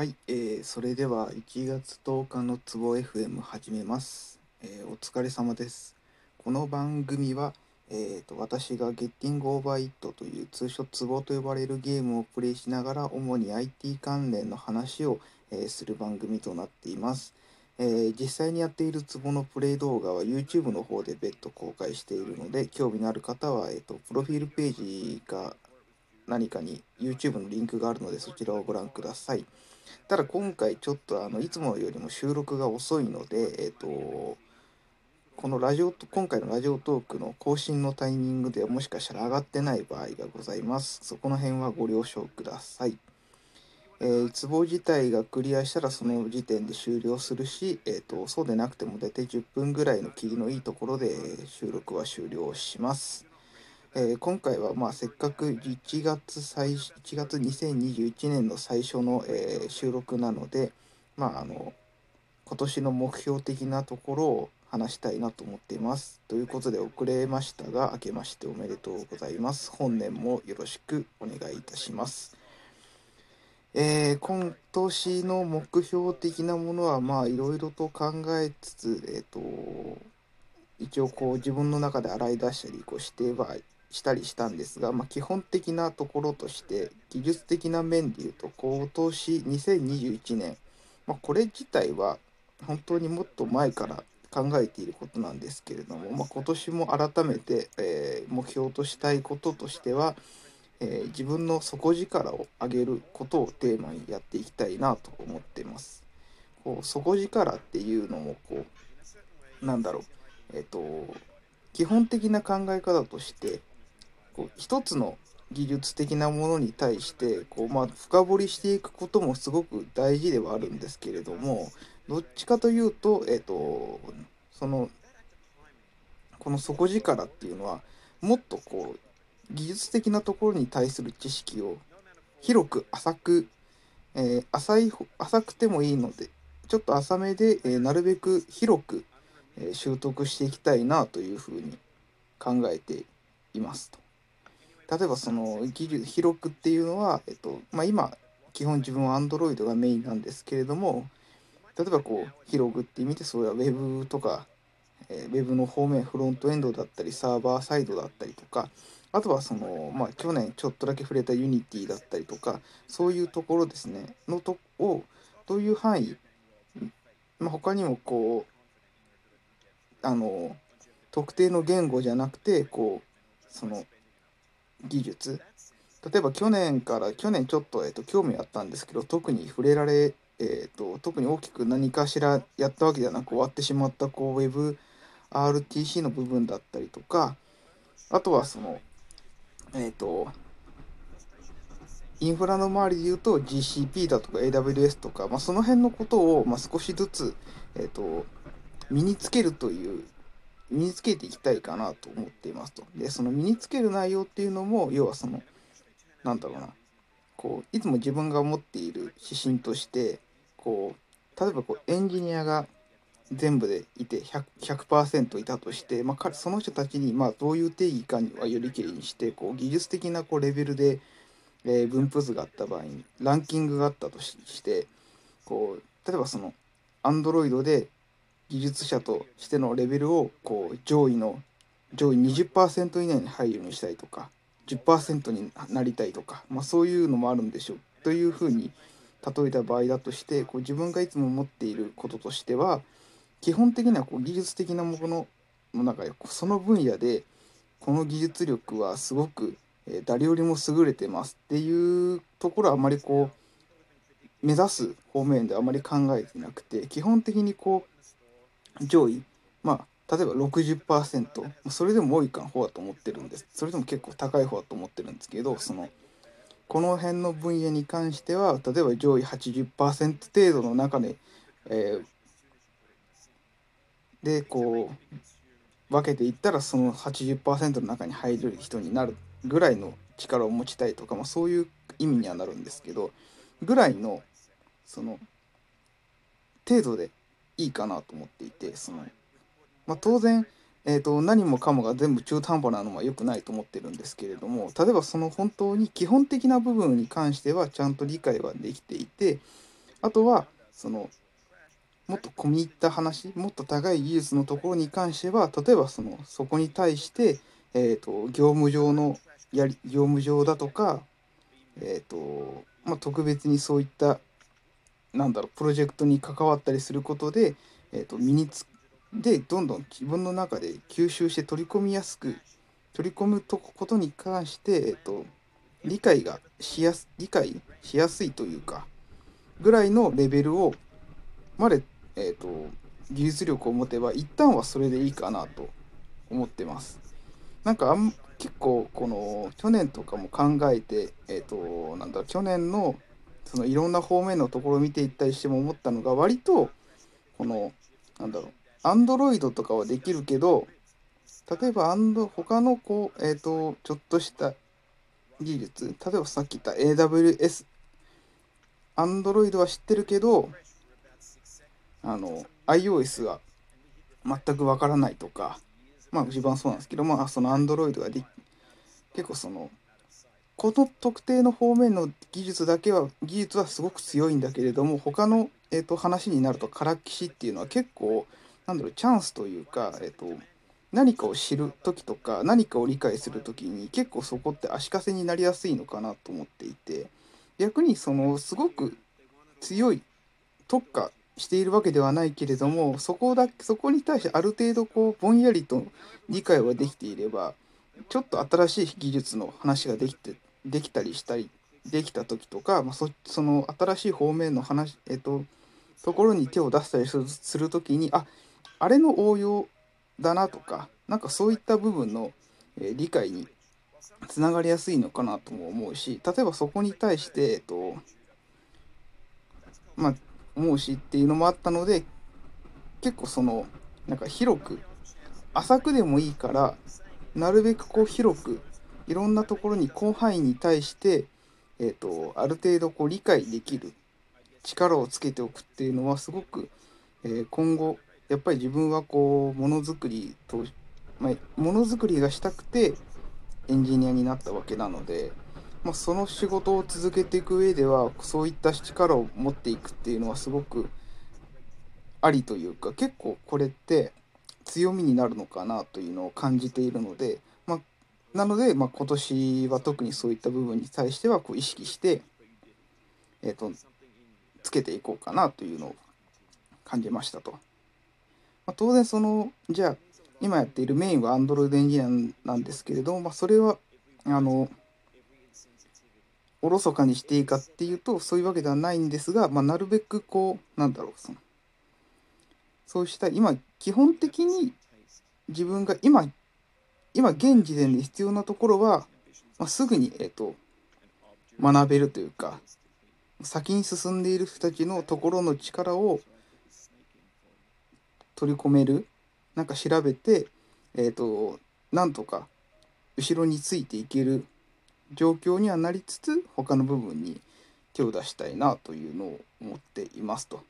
はい、えー、それでは1月10日のツボ FM 始めます、えーお疲れ様です。この番組は、えー、と私がゲッティングオーバーイットという通称ツボと呼ばれるゲームをプレイしながら主に IT 関連の話を、えーする番組となっています。えー実際にやっているツボのプレイ動画は YouTube の方で別途公開しているので興味のある方は、えー、とプロフィールページが何かに YouTube のリンクがあるのでそちらをご覧ください。ただ今回ちょっとあのいつもよりも収録が遅いので、えっ、と、このラジオと、今回のラジオトークの更新のタイミングではもしかしたら上がってない場合がございます。そこの辺はご了承ください。えー、ツボ自体がクリアしたらその時点で終了するし、えっ、と、そうでなくても大体10分ぐらいの切りのいいところでえー収録は終了します。えー今回はまあせっかく1月最1月2021年の最初の、えー収録なのでまああの今年の目標的なところを話したいなと思っています。ということで遅れましたが明けましておめでとうございます。本年もよろしくお願いいたします。えー今年の目標的なものはまあいろいろと考えつつえっ、と一応こう自分の中で洗い出したりこうしてはしたりしたんですが、まあ、基本的なところとして技術的な面でいうと今年2021年、まあ、これ自体は本当にもっと前から考えていることなんですけれども、まあ、今年も改めて、えー目標としたいこととしては、えー自分の底力を上げることをテーマにやっていきたいなと思っています。こう底力っていうのもこうなんだろうえっ、と基本的な考え方としてこう一つの技術的なものに対してこう、まあ、深掘りしていくこともすごく大事ではあるんですけれどもどっちかというと,、えっとそのこの底力っていうのはもっとこう技術的なところに対する知識を広く浅く、えー浅い浅くてもいいのでちょっと浅めで、えーなるべく広く、えー習得していきたいなというふうに考えていますと。例えばその技術広くっていうのは、えっとまあ、今基本自分は Android がメインなんですけれども例えばこう広くって意味でそれは Web とか、えー Web の方面フロントエンドだったりサーバーサイドだったりとかあとはその、まあ、去年ちょっとだけ触れた Unity だったりとかそういうところですねのとをという範囲、まあ、他にもこうあの特定の言語じゃなくてこうその技術。例えば去年から去年ちょっと,、えっと興味あったんですけど特に触れられ、えっと特に大きく何かしらやったわけじゃなく終わってしまったこう WebRTC の部分だったりとかあとはそのえっ、とインフラの周りで言うと GCP だとか AWS とか、まあ、その辺のことを、まあ、少しずつ、えっと身につけるという身につけていきたいかなと思っていますと。でその身につける内容っていうのも要はそのなんだろうなこういつも自分が持っている指針としてこう例えばこうエンジニアが全部でいて 100%, 100いたとして、まあ、その人たちにまあどういう定義かにはよりけりにしてこう技術的なこうレベルで、えー分布図があった場合にランキングがあったとししてこう例えばその Android で技術者としてのレベルをこう上位の上位20%以内に入るようにしたいとか10%になりたいとか、まあ、そういうのもあるんでしょう。というふうに例えた場合だとしてこう自分がいつも持っていることとしては基本的にはこう技術的なものの中でその分野でこの技術力はすごく誰よりも優れてますっていうところはあまりこう目指す方面ではあまり考えてなくて基本的にこう上位。まあ例えば60%それでも多いかん方だと思ってるんです。それでも結構高い方だと思ってるんですけどそのこの辺の分野に関しては例えば上位80%程度の中で、えーでこう分けていったらその80%の中に入る人になるぐらいの力を持ちたいとか、まあ、そういう意味にはなるんですけどぐらいのその程度でいいかなと思っていてその、まあ、当然、えー、と何もかもが全部中途半端なのは良くないと思ってるんですけれども例えばその本当に基本的な部分に関してはちゃんと理解はできていてあとはそのもっと込み入った話もっと高い技術のところに関しては例えばそのそこに対して、えーと、業務上のやり業務上だとか、えーとまあ、特別にそういったなんだろうプロジェクトに関わったりすることで、えーと、身につでどんどん自分の中で吸収して取り込みやすく取り込むとことに関して、えーと理解がしやす理解しやすいというかぐらいのレベルをまでえーと、技術力を持てば一旦はそれでいいかなと思ってます。なんかあん結構この去年とかも考えて、えーと、なんだ去年のそのいろんな方面のところを見ていったりしても思ったのが割とこのなんだろうアンドロイドとかはできるけど例えばアンド他のこうえっ、ー、とちょっとした技術例えばさっき言った AWS アンドロイドは知ってるけどあの iOS が全くわからないとかまあ一番そうなんですけどまあその Android がで結構そのこの特定の方面の技術だけは技術はすごく強いんだけれども他の、えーと、話になるとからっきしっていうのは結構なんだろうチャンスというか、えーと、何かを知る時とか何かを理解する時に結構そこって足かせになりやすいのかなと思っていて逆にそのすごく強い特化しているわけではないけれどもそこだそこに対してある程度こうぼんやりと理解はできていればちょっと新しい技術の話ができてできたりしたりできた時とか、まあ、そその新しい方面の話えっとところに手を出したりするする時にああれの応用だなとかなんかそういった部分の、え理解につながりやすいのかなとも思うし例えばそこに対して、えっとまあ、思うしっていうのもあったので結構そのなんか広く浅くでもいいからなるべくこう広くいろんなところに広範囲に対して、えーと、ある程度こう理解できる力をつけておくっていうのはすごく、えー、今後やっぱり自分はこうものづくりと、まあ、ものづくりがしたくてエンジニアになったわけなのでまあ、その仕事を続けていく上ではそういった力を持っていくっていうのはすごくありというか結構これって強みになるのかなというのを感じているので、なので、まあ、今年は特にそういった部分に対してはこう意識して、えーと、つけていこうかなというのを感じましたと。まあ、当然そのじゃあ今やっているメインは Android エンジニアなんですけれども、まあ、それはあのおろそかにしていいかっていうとそういうわけではないんですが、まあ、なるべくこうなんだろうそのそうした今基本的に自分が今今現時点で必要なところは、まあ、すぐに、えーと、学べるというか先に進んでいる人たちのところの力を取り込めるなんか調べてえっ、ー、となんとか後ろについていける状況にはなりつつ他の部分に手を出したいなというのを思っていますと。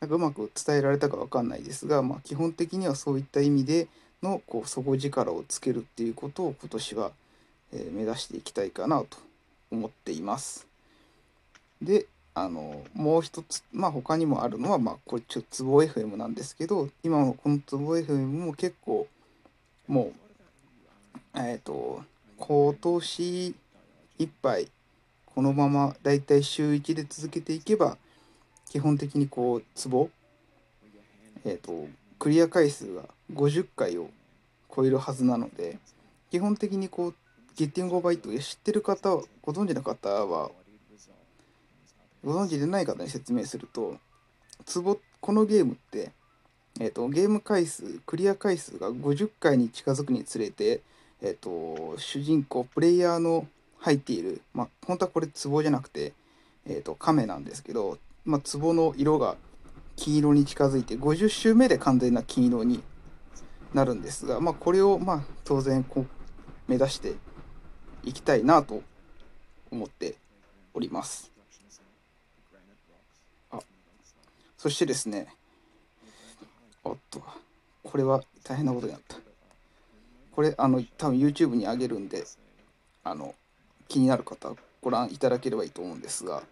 なんかうまく伝えられたか分かんないですが、まあ、基本的にはそういった意味でのこう底力をつけるっていうことを今年は、え目指していきたいかなと思っています。であのもう一つまあ他にもあるのはまあこれちょっとツボ FM なんですけど今のこのツボ FM も結構もうえっ、ー、と今年いっぱいこのままだいたい週1で続けていけば基本的にこうツボえっ、ー、とクリア回数が50回を超えるはずなので基本的にこうゲッティングオーバーイットで知ってる方ご存知の方はご存知でない方に説明するとツボこのゲームって、えーとゲーム回数クリア回数が50回に近づくにつれてえっ、と、主人公、プレイヤーの入っている、まあ、本当はこれ壺じゃなくて、えっ、と、亀なんですけど、まあ、壺の色が金色に近づいて、50周目で完全な金色になるんですが、まあ、これを、まあ、当然こう、目指していきたいなと思っております。あ、そしてですね、おっと、これは大変なことになった。これあの多分 YouTube に上げるんであの気になる方ご覧いただければいいと思うんですが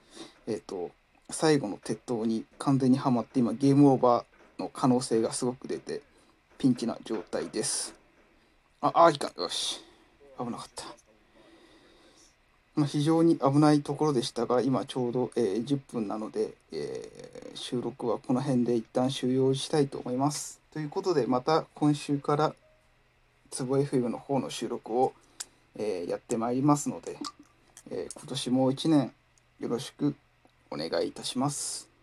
えっ、ー、と最後の鉄塔に完全にはまって今ゲームオーバーの可能性がすごく出てピンチな状態です。ああいかんよし。危なかった。まあ、非常に危ないところでしたが今ちょうど、えー、10分なので、えー、収録はこの辺で一旦終了したいと思います。ということでまた今週からつぼ FM の方の収録を、えー、やってまいりますので、え今年も1年よろしくお願いいたします。